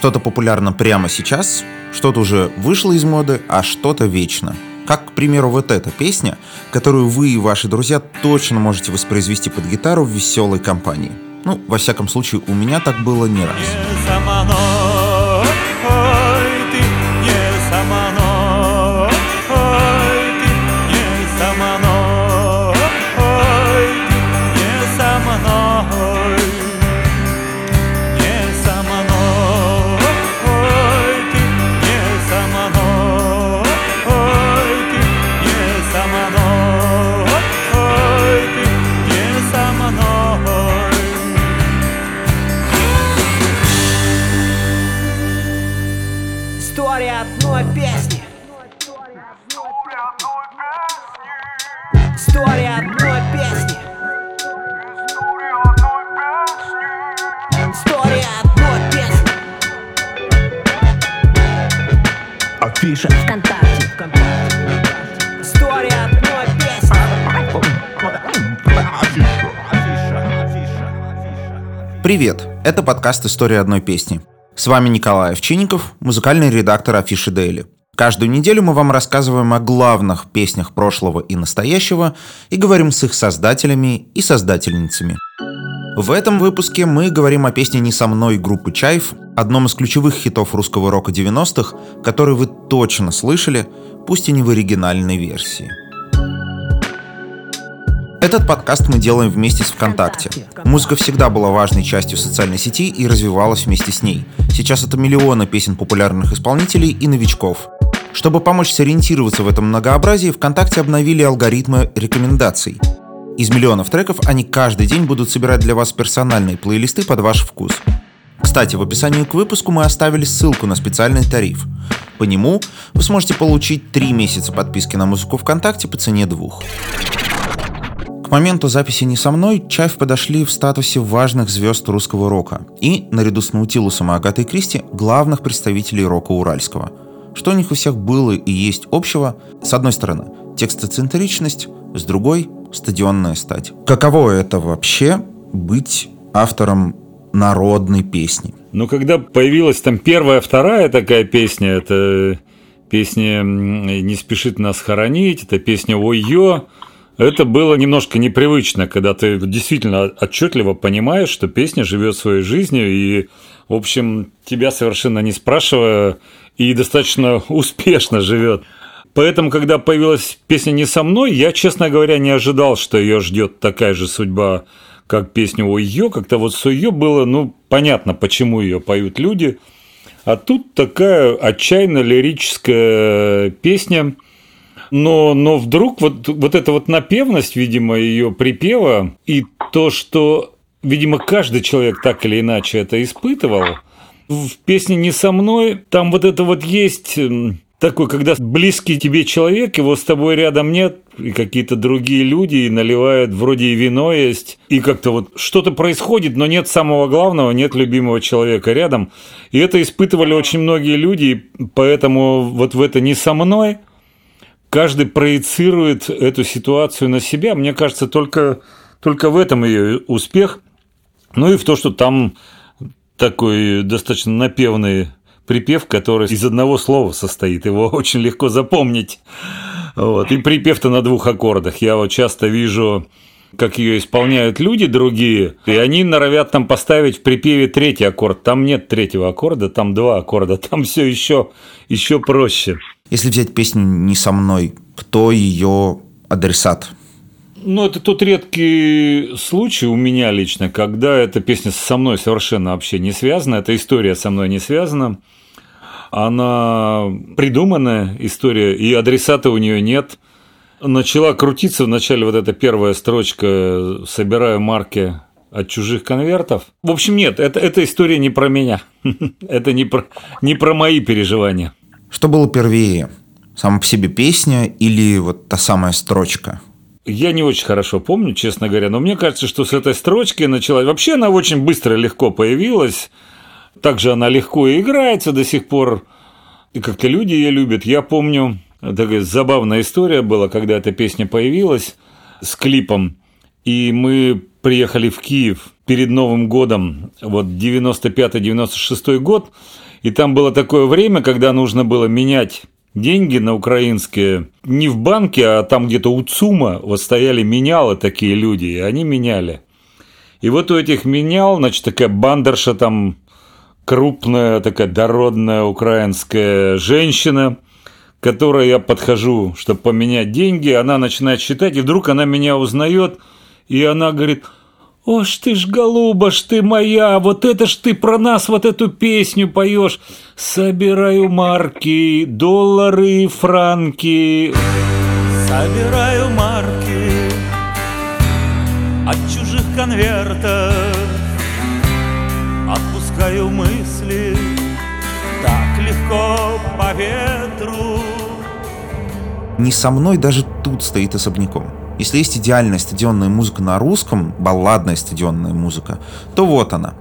Что-то популярно прямо сейчас, что-то уже вышло из моды, а что-то вечно. Как, к примеру, вот эта песня, которую вы и ваши друзья точно можете воспроизвести под гитару в веселой компании. Ну, во всяком случае, у меня так было не раз. Афиша. Вконтакте. Вконтакте. История одной песни. Привет! Это подкаст «История одной песни». С вами Николай Овчинников, музыкальный редактор Афиши Дейли. Каждую неделю мы вам рассказываем о главных песнях прошлого и настоящего и говорим с их создателями и создательницами – в этом выпуске мы говорим о песне «Не со мной» группы «Чайф», одном из ключевых хитов русского рока 90-х, который вы точно слышали, пусть и не в оригинальной версии. Этот подкаст мы делаем вместе с ВКонтакте. Музыка всегда была важной частью социальной сети и развивалась вместе с ней. Сейчас это миллионы песен популярных исполнителей и новичков. Чтобы помочь сориентироваться в этом многообразии, ВКонтакте обновили алгоритмы рекомендаций – из миллионов треков они каждый день будут собирать для вас персональные плейлисты под ваш вкус. Кстати, в описании к выпуску мы оставили ссылку на специальный тариф. По нему вы сможете получить 3 месяца подписки на музыку ВКонтакте по цене двух. К моменту записи «Не со мной» Чайф подошли в статусе важных звезд русского рока и, наряду с Наутилусом и Агатой Кристи, главных представителей рока уральского. Что у них у всех было и есть общего? С одной стороны, текстоцентричность, с другой стадионная стать. Каково это вообще быть автором народной песни? Ну, когда появилась там первая, вторая такая песня, это песня «Не спешит нас хоронить», это песня «Ой-ё», это было немножко непривычно, когда ты действительно отчетливо понимаешь, что песня живет своей жизнью, и, в общем, тебя совершенно не спрашивая, и достаточно успешно живет. Поэтому, когда появилась песня «Не со мной», я, честно говоря, не ожидал, что ее ждет такая же судьба, как песня «О ее». Как-то вот с ее было, ну, понятно, почему ее поют люди. А тут такая отчаянно лирическая песня, но, но вдруг вот, вот эта вот напевность, видимо, ее припева, и то, что, видимо, каждый человек так или иначе это испытывал, в песне «Не со мной» там вот это вот есть такой, когда близкий тебе человек, его с тобой рядом нет, и какие-то другие люди и наливают, вроде и вино есть, и как-то вот что-то происходит, но нет самого главного, нет любимого человека рядом. И это испытывали очень многие люди, поэтому вот в это не со мной, каждый проецирует эту ситуацию на себя. Мне кажется, только, только в этом ее успех. Ну и в то, что там такой достаточно напевный припев, который из одного слова состоит, его очень легко запомнить. Вот. И припев-то на двух аккордах. Я вот часто вижу как ее исполняют люди другие, и они норовят там поставить в припеве третий аккорд. Там нет третьего аккорда, там два аккорда, там все еще, еще проще. Если взять песню «Не со мной», кто ее адресат? Ну, это тот редкий случай у меня лично, когда эта песня со мной совершенно вообще не связана, эта история со мной не связана она придуманная история, и адресата у нее нет. Начала крутиться вначале вот эта первая строчка «Собираю марки от чужих конвертов». В общем, нет, это, эта история не про меня. это не про, не про мои переживания. Что было первее? Сама по себе песня или вот та самая строчка? Я не очень хорошо помню, честно говоря, но мне кажется, что с этой строчки начала... Вообще она очень быстро и легко появилась. Также она легко и играется до сих пор. И как-то люди ее любят. Я помню, такая забавная история была, когда эта песня появилась с клипом. И мы приехали в Киев перед Новым годом, вот 95-96 год. И там было такое время, когда нужно было менять деньги на украинские не в банке, а там где-то у ЦУМа вот стояли менялы такие люди, и они меняли. И вот у этих менял, значит, такая бандерша там крупная, такая дородная украинская женщина, к которой я подхожу, чтобы поменять деньги, она начинает считать, и вдруг она меня узнает, и она говорит – «О ж ты ж, голуба ж ты моя, вот это ж ты про нас вот эту песню поешь. Собираю марки, доллары, франки». Собираю марки от чужих конвертов, Отпускаю мысли так легко по ветру. Не со мной даже тут стоит особняком. Если есть идеальная стадионная музыка на русском, балладная стадионная музыка, то вот она.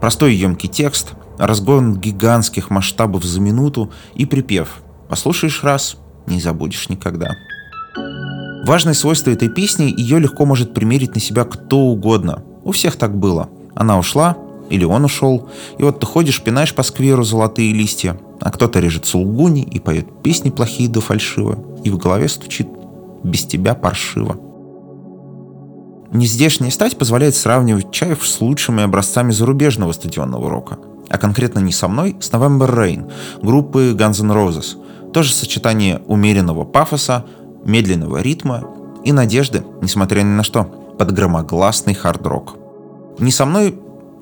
Простой емкий текст, разгон гигантских масштабов за минуту и припев. Послушаешь раз, не забудешь никогда. Важное свойство этой песни – ее легко может примерить на себя кто угодно. У всех так было. Она ушла, или он ушел, и вот ты ходишь, пинаешь по скверу золотые листья, а кто-то режет сулгуни и поет песни плохие да фальшиво, и в голове стучит без тебя паршиво. Нездешняя стать позволяет сравнивать Чаев с лучшими образцами зарубежного стадионного рока. А конкретно не со мной, с November Rain, группы Guns N' Roses. Тоже сочетание умеренного пафоса, медленного ритма и надежды, несмотря ни на что, под громогласный хард-рок. «Не со мной»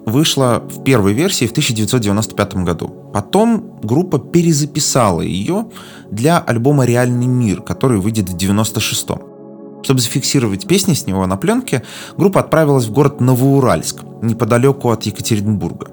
вышла в первой версии в 1995 году. Потом группа перезаписала ее для альбома «Реальный мир», который выйдет в 1996 чтобы зафиксировать песни с него на пленке, группа отправилась в город Новоуральск, неподалеку от Екатеринбурга.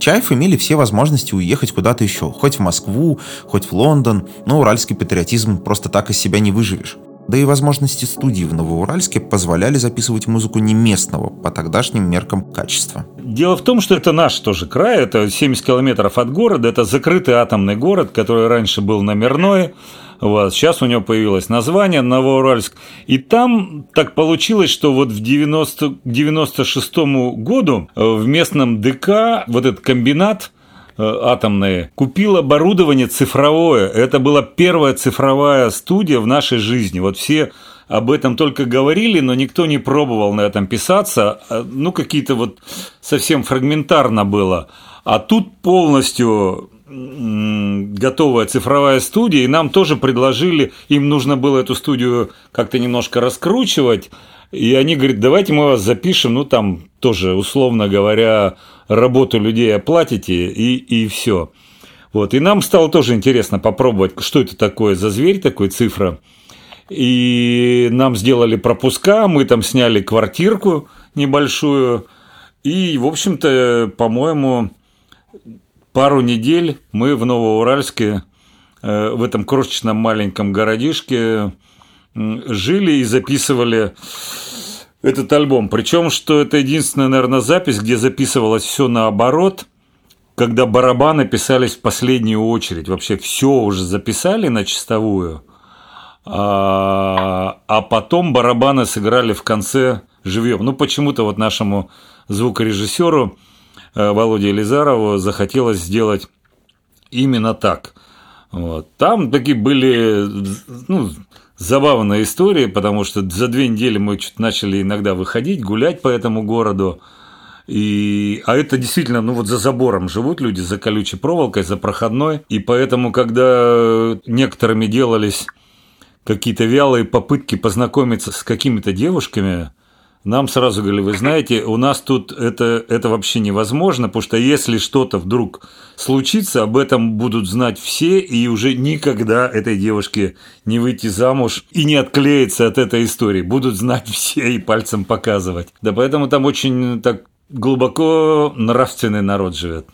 Чаев имели все возможности уехать куда-то еще, хоть в Москву, хоть в Лондон, но уральский патриотизм просто так из себя не выживешь. Да и возможности студии в Новоуральске позволяли записывать музыку не местного, по тогдашним меркам качества. Дело в том, что это наш тоже край, это 70 километров от города, это закрытый атомный город, который раньше был номерной, вот. Сейчас у него появилось название Новоуральск. И там так получилось, что вот в 90, 96 году в местном ДК вот этот комбинат э, атомные, купил оборудование цифровое. Это была первая цифровая студия в нашей жизни. Вот все об этом только говорили, но никто не пробовал на этом писаться. А, ну, какие-то вот совсем фрагментарно было. А тут полностью готовая цифровая студия, и нам тоже предложили, им нужно было эту студию как-то немножко раскручивать, и они говорят, давайте мы вас запишем, ну там тоже, условно говоря, работу людей оплатите, и, и все. Вот. И нам стало тоже интересно попробовать, что это такое за зверь, такой цифра. И нам сделали пропуска, мы там сняли квартирку небольшую, и, в общем-то, по-моему, пару недель мы в Новоуральске, э, в этом крошечном маленьком городишке, жили и записывали этот альбом. Причем, что это единственная, наверное, запись, где записывалось все наоборот, когда барабаны писались в последнюю очередь. Вообще все уже записали на чистовую, а, а потом барабаны сыграли в конце живьем. Ну, почему-то вот нашему звукорежиссеру Э, Володе Елизарову захотелось сделать именно так. Вот. Там такие были ну, забавные истории, потому что за две недели мы чуть начали иногда выходить, гулять по этому городу. И, а это действительно, ну вот за забором живут люди, за колючей проволокой, за проходной. И поэтому, когда некоторыми делались какие-то вялые попытки познакомиться с какими-то девушками, нам сразу говорили, вы знаете, у нас тут это, это вообще невозможно, потому что если что-то вдруг случится, об этом будут знать все, и уже никогда этой девушке не выйти замуж и не отклеиться от этой истории. Будут знать все и пальцем показывать. Да поэтому там очень так глубоко нравственный народ живет.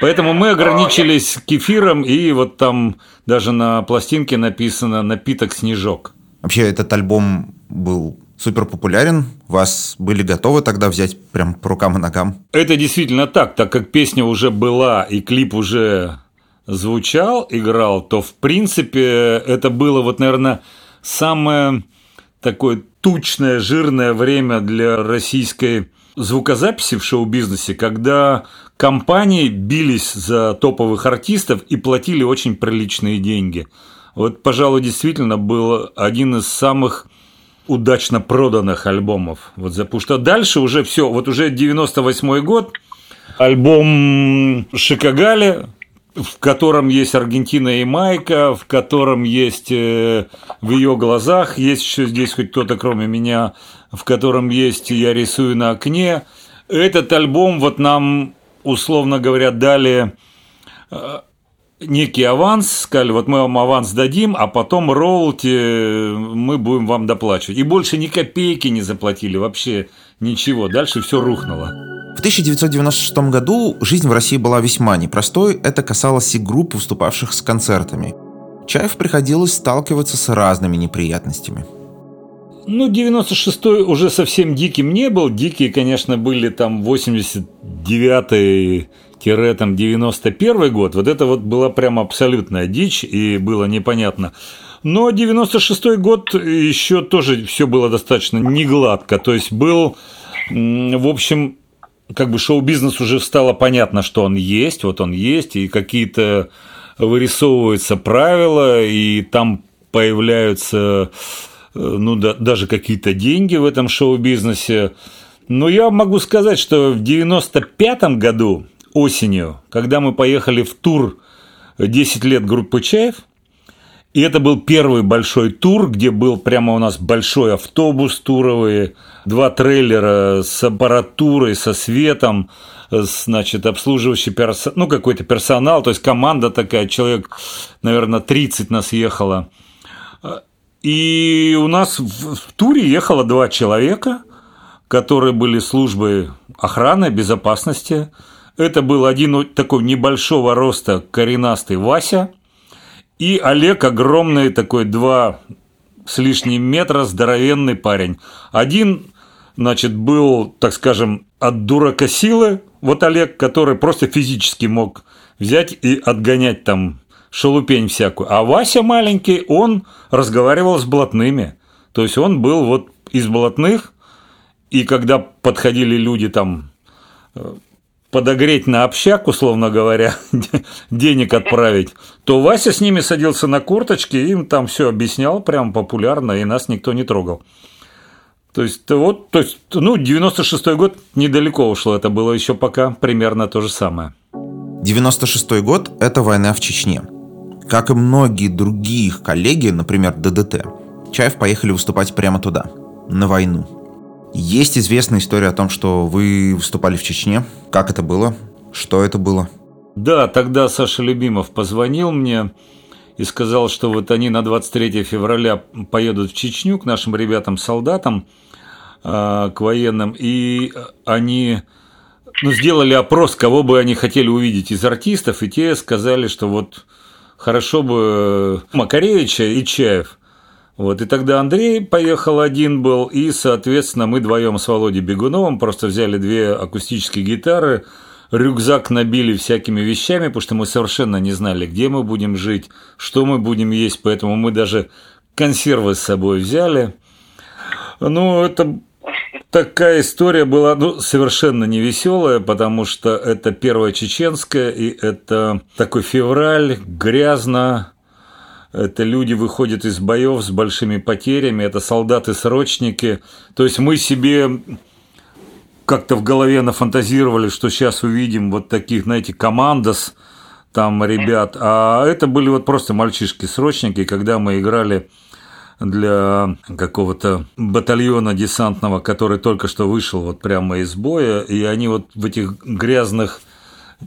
Поэтому мы ограничились кефиром, и вот там даже на пластинке написано «напиток снежок». Вообще этот альбом был супер популярен. Вас были готовы тогда взять прям по рукам и ногам? Это действительно так, так как песня уже была и клип уже звучал, играл, то в принципе это было вот, наверное, самое такое тучное, жирное время для российской звукозаписи в шоу-бизнесе, когда компании бились за топовых артистов и платили очень приличные деньги. Вот, пожалуй, действительно был один из самых удачно проданных альбомов. Вот, потому что дальше уже все, вот уже 98 год, альбом Шикагали, в котором есть Аргентина и Майка, в котором есть э, в ее глазах, есть еще здесь хоть кто-то кроме меня, в котором есть я рисую на окне. Этот альбом вот нам, условно говоря, дали э, некий аванс, сказали, вот мы вам аванс дадим, а потом роялти мы будем вам доплачивать. И больше ни копейки не заплатили, вообще ничего. Дальше все рухнуло. В 1996 году жизнь в России была весьма непростой, это касалось и групп, выступавших с концертами. Чаев приходилось сталкиваться с разными неприятностями. Ну, 96-й уже совсем диким не был. Дикие, конечно, были там 89-й там 91 год, вот это вот была прям абсолютная дичь, и было непонятно. Но 96 год еще тоже все было достаточно негладко, то есть был, в общем, как бы шоу-бизнес уже стало понятно, что он есть, вот он есть, и какие-то вырисовываются правила, и там появляются ну, да, даже какие-то деньги в этом шоу-бизнесе. Но я могу сказать, что в 95 году осенью, когда мы поехали в тур 10 лет группы Чаев, и это был первый большой тур, где был прямо у нас большой автобус туровый, два трейлера с аппаратурой, со светом, значит, обслуживающий персонал, ну, какой-то персонал, то есть команда такая, человек, наверное, 30 нас ехало. И у нас в туре ехало два человека, которые были службой охраны, безопасности – это был один такой небольшого роста коренастый Вася и Олег огромный такой два с лишним метра здоровенный парень. Один, значит, был, так скажем, от дурака силы, вот Олег, который просто физически мог взять и отгонять там шелупень всякую. А Вася маленький, он разговаривал с блатными. То есть он был вот из блатных, и когда подходили люди там э, подогреть на общак, условно говоря, денег отправить, то Вася с ними садился на курточки, им там все объяснял прям популярно, и нас никто не трогал. То есть, вот, то есть, ну, 96-й год недалеко ушло, это было еще пока примерно то же самое. 96-й год – это война в Чечне. Как и многие другие их коллеги, например, ДДТ, Чаев поехали выступать прямо туда, на войну – есть известная история о том, что вы выступали в Чечне. Как это было? Что это было? Да, тогда Саша Любимов позвонил мне и сказал, что вот они на 23 февраля поедут в Чечню к нашим ребятам-солдатам, а, к военным, и они ну, сделали опрос, кого бы они хотели увидеть из артистов, и те сказали, что вот хорошо бы Макаревича и Чаев – вот, и тогда Андрей поехал один был, и, соответственно, мы вдвоем с Володей Бегуновым просто взяли две акустические гитары, рюкзак набили всякими вещами, потому что мы совершенно не знали, где мы будем жить, что мы будем есть, поэтому мы даже консервы с собой взяли. Ну, это такая история была ну, совершенно невеселая, потому что это первая чеченская, и это такой февраль, грязно, это люди выходят из боев с большими потерями, это солдаты-срочники. То есть мы себе как-то в голове нафантазировали, что сейчас увидим вот таких, знаете, командос там ребят, а это были вот просто мальчишки-срочники, когда мы играли для какого-то батальона десантного, который только что вышел вот прямо из боя, и они вот в этих грязных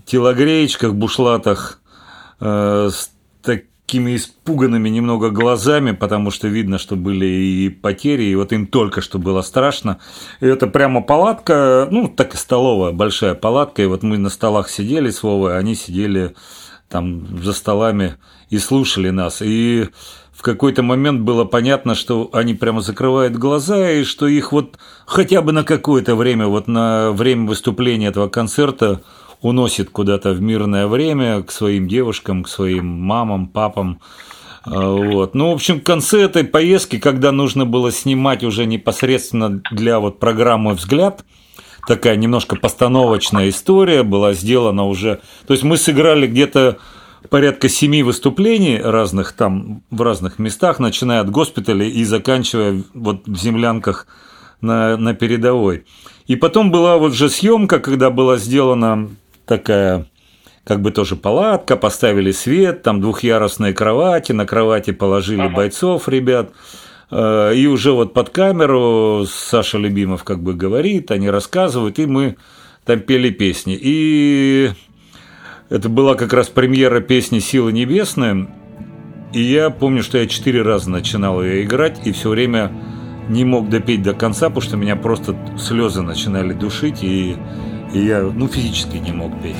телогреечках, бушлатах э, с такими испуганными немного глазами, потому что видно, что были и потери, и вот им только что было страшно. И это прямо палатка, ну, так и столовая, большая палатка, и вот мы на столах сидели с Вовой, они сидели там за столами и слушали нас. И в какой-то момент было понятно, что они прямо закрывают глаза, и что их вот хотя бы на какое-то время, вот на время выступления этого концерта уносит куда-то в мирное время к своим девушкам, к своим мамам, папам. А, вот. Ну, в общем, в конце этой поездки, когда нужно было снимать уже непосредственно для вот программы «Взгляд», такая немножко постановочная история была сделана уже. То есть мы сыграли где-то порядка семи выступлений разных там в разных местах, начиная от госпиталей и заканчивая вот в землянках на, на передовой. И потом была вот же съемка, когда была сделана такая как бы тоже палатка, поставили свет, там двухъярусные кровати, на кровати положили бойцов, ребят. Э, и уже вот под камеру Саша Любимов как бы говорит, они рассказывают, и мы там пели песни. И это была как раз премьера песни «Сила небесная», и я помню, что я четыре раза начинал ее играть, и все время не мог допеть до конца, потому что меня просто слезы начинали душить, и, и я ну, физически не мог петь.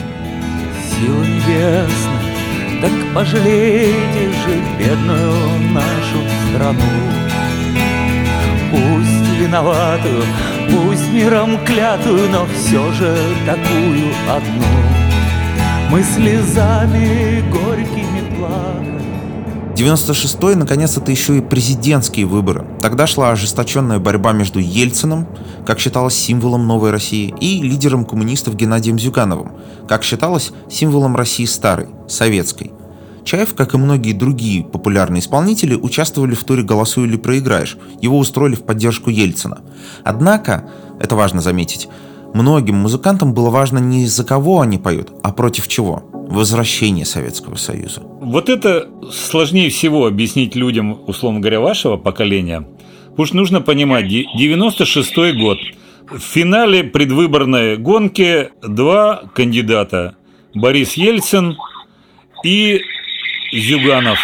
Сила небесная, так пожалейте же бедную нашу страну. Пусть виноватую, пусть миром клятую, но все же такую одну. Мы слезами горькими плакали. 96-й, наконец, это еще и президентские выборы. Тогда шла ожесточенная борьба между Ельциным, как считалось символом новой России, и лидером коммунистов Геннадием Зюгановым, как считалось символом России старой, советской. Чаев, как и многие другие популярные исполнители, участвовали в туре «Голосуй или проиграешь». Его устроили в поддержку Ельцина. Однако, это важно заметить, многим музыкантам было важно не за кого они поют, а против чего – возвращение Советского Союза. Вот это сложнее всего объяснить людям, условно говоря, вашего поколения. Что нужно понимать, 96 год. В финале предвыборной гонки два кандидата. Борис Ельцин и Зюганов.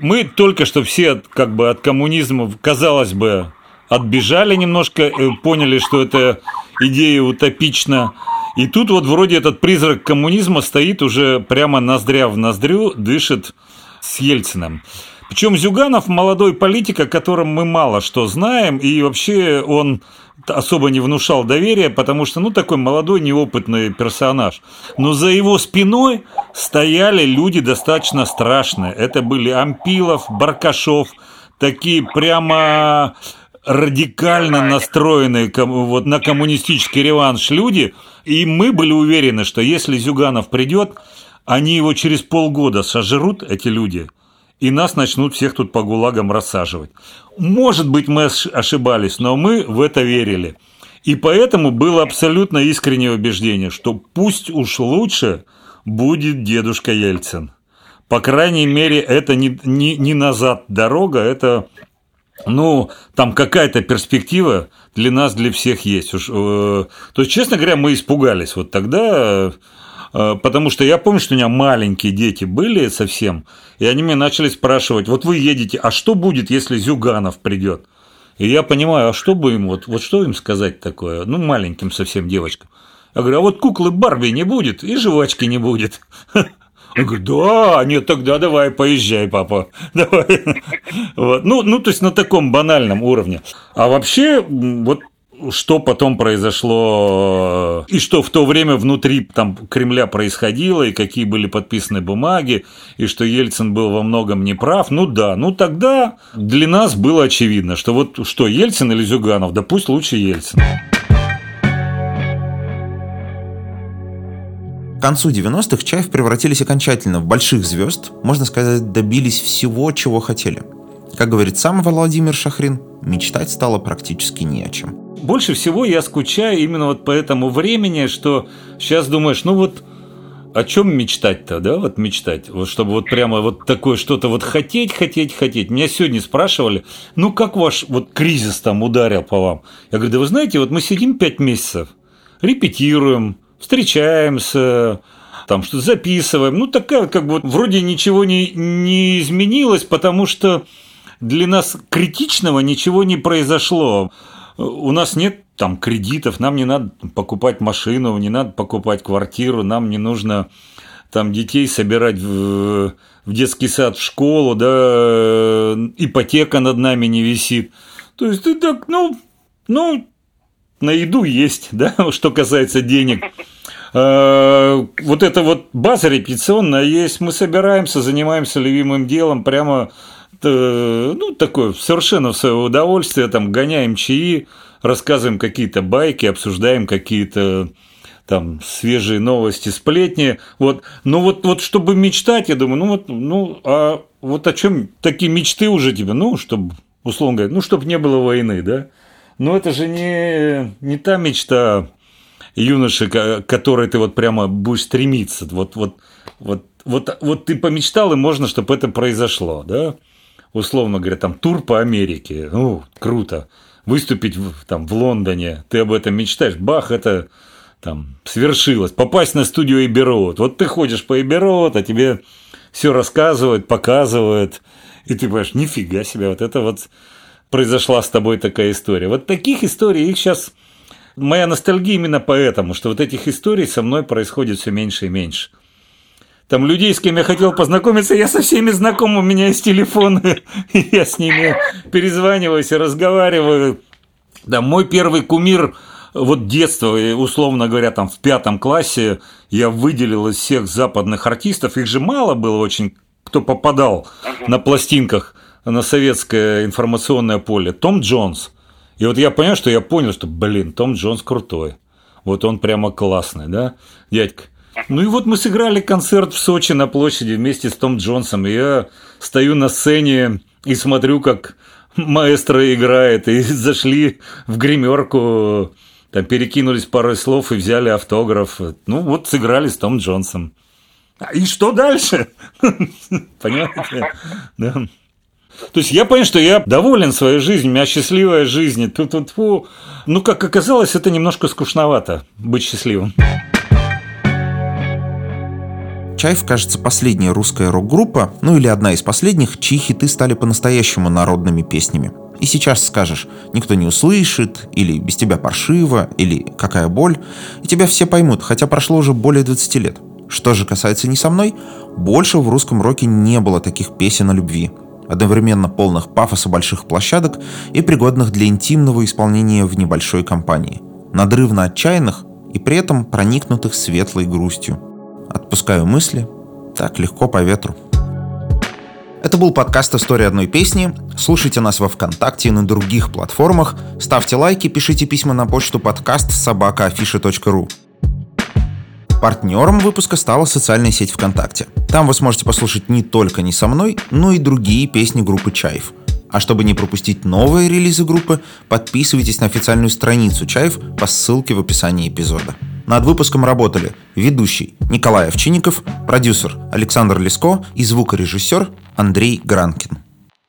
Мы только что все как бы от коммунизма, казалось бы, отбежали немножко, э, поняли, что эта идея утопична. И тут вот вроде этот призрак коммунизма стоит уже прямо ноздря в ноздрю, дышит с Ельциным. Причем Зюганов молодой политик, о котором мы мало что знаем, и вообще он особо не внушал доверия, потому что, ну, такой молодой, неопытный персонаж. Но за его спиной стояли люди достаточно страшные. Это были Ампилов, Баркашов, такие прямо радикально настроенные вот на коммунистический реванш люди, и мы были уверены, что если Зюганов придет, они его через полгода сожрут, эти люди, и нас начнут всех тут по гулагам рассаживать. Может быть, мы ошибались, но мы в это верили. И поэтому было абсолютно искреннее убеждение, что пусть уж лучше будет дедушка Ельцин. По крайней мере, это не, не, не назад дорога, это ну, там какая-то перспектива для нас, для всех есть. Уж, э, то есть, честно говоря, мы испугались вот тогда, э, потому что я помню, что у меня маленькие дети были совсем, и они меня начали спрашивать, вот вы едете, а что будет, если Зюганов придет? И я понимаю, а что бы им, вот, вот что им сказать такое, ну, маленьким совсем девочкам. Я говорю, а вот куклы Барби не будет, и жвачки не будет. Он говорит, да, нет, тогда давай, поезжай, папа. Давай. Вот. Ну, ну, то есть на таком банальном уровне. А вообще, вот что потом произошло, и что в то время внутри там, Кремля происходило, и какие были подписаны бумаги, и что Ельцин был во многом неправ. Ну да, ну тогда для нас было очевидно, что вот что, Ельцин или Зюганов, да пусть лучше Ельцин. К концу 90-х Чаев превратились окончательно в больших звезд, можно сказать, добились всего, чего хотели. Как говорит сам Владимир Шахрин, мечтать стало практически не о чем. Больше всего я скучаю именно вот по этому времени, что сейчас думаешь, ну вот о чем мечтать-то, да, вот мечтать, вот чтобы вот прямо вот такое что-то вот хотеть, хотеть, хотеть. Меня сегодня спрашивали, ну как ваш вот кризис там ударил по вам? Я говорю, да вы знаете, вот мы сидим пять месяцев, репетируем, встречаемся, там что-то записываем. Ну, такая, как бы, вроде ничего не, не изменилось, потому что для нас критичного ничего не произошло. У нас нет там кредитов, нам не надо покупать машину, не надо покупать квартиру, нам не нужно там детей собирать в, в детский сад, в школу, да, ипотека над нами не висит. То есть ты так, ну, ну, на еду есть, да, что касается денег. Э, вот это вот база репетиционная есть, мы собираемся, занимаемся любимым делом, прямо, э, ну, такое, совершенно в свое удовольствие, там, гоняем чаи, рассказываем какие-то байки, обсуждаем какие-то там свежие новости, сплетни. Вот. Но вот, вот чтобы мечтать, я думаю, ну вот, ну, а вот о чем такие мечты уже тебе, ну, чтобы, условно говоря, ну, чтобы не было войны, да? Но это же не, не та мечта юноши, к которой ты вот прямо будешь стремиться. Вот, вот, вот, вот, вот ты помечтал, и можно, чтобы это произошло, да? Условно говоря, там тур по Америке, ну, круто. Выступить в, там в Лондоне, ты об этом мечтаешь, бах, это там свершилось. Попасть на студию Эберот. Вот ты ходишь по Эберот, а тебе все рассказывают, показывают, и ты понимаешь, нифига себе, вот это вот произошла с тобой такая история. Вот таких историй, их сейчас... Моя ностальгия именно поэтому, что вот этих историй со мной происходит все меньше и меньше. Там людей, с кем я хотел познакомиться, я со всеми знаком, у меня есть телефоны, я с ними перезваниваюсь и разговариваю. Да, мой первый кумир вот детство, условно говоря, там в пятом классе я выделил из всех западных артистов, их же мало было очень, кто попадал на пластинках на советское информационное поле. Том Джонс. И вот я понял, что я понял, что, блин, Том Джонс крутой. Вот он прямо классный, да, дядька. Ну и вот мы сыграли концерт в Сочи на площади вместе с Том Джонсом. И я стою на сцене и смотрю, как маэстро играет. И зашли в гримерку там перекинулись парой слов и взяли автограф. Ну, вот сыграли с Том Джонсом. А и что дальше? Понимаете? Да. То есть я понял, что я доволен своей жизнью, у меня счастливая жизнь. Тут, фу. Ну, как оказалось, это немножко скучновато быть счастливым. Чайф, кажется, последняя русская рок-группа, ну или одна из последних, чьи хиты стали по-настоящему народными песнями. И сейчас скажешь «никто не услышит», или «без тебя паршиво», или «какая боль», и тебя все поймут, хотя прошло уже более 20 лет. Что же касается «не со мной», больше в русском роке не было таких песен о любви, одновременно полных пафоса больших площадок и пригодных для интимного исполнения в небольшой компании, надрывно отчаянных и при этом проникнутых светлой грустью. Отпускаю мысли, так легко по ветру. Это был подкаст «История одной песни». Слушайте нас во Вконтакте и на других платформах. Ставьте лайки, пишите письма на почту подкаст собакаafisha.ru. Партнером выпуска стала социальная сеть ВКонтакте. Там вы сможете послушать не только «Не со мной», но и другие песни группы «Чаев». А чтобы не пропустить новые релизы группы, подписывайтесь на официальную страницу «Чаев» по ссылке в описании эпизода. Над выпуском работали ведущий Николай Овчинников, продюсер Александр Леско и звукорежиссер Андрей Гранкин.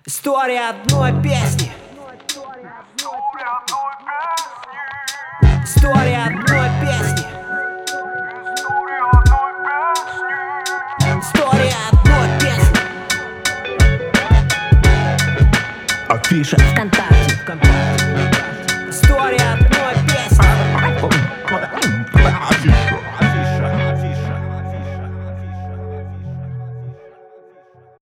История одной песни. История одной песни. История одной песни. Афиша ВКонтакте.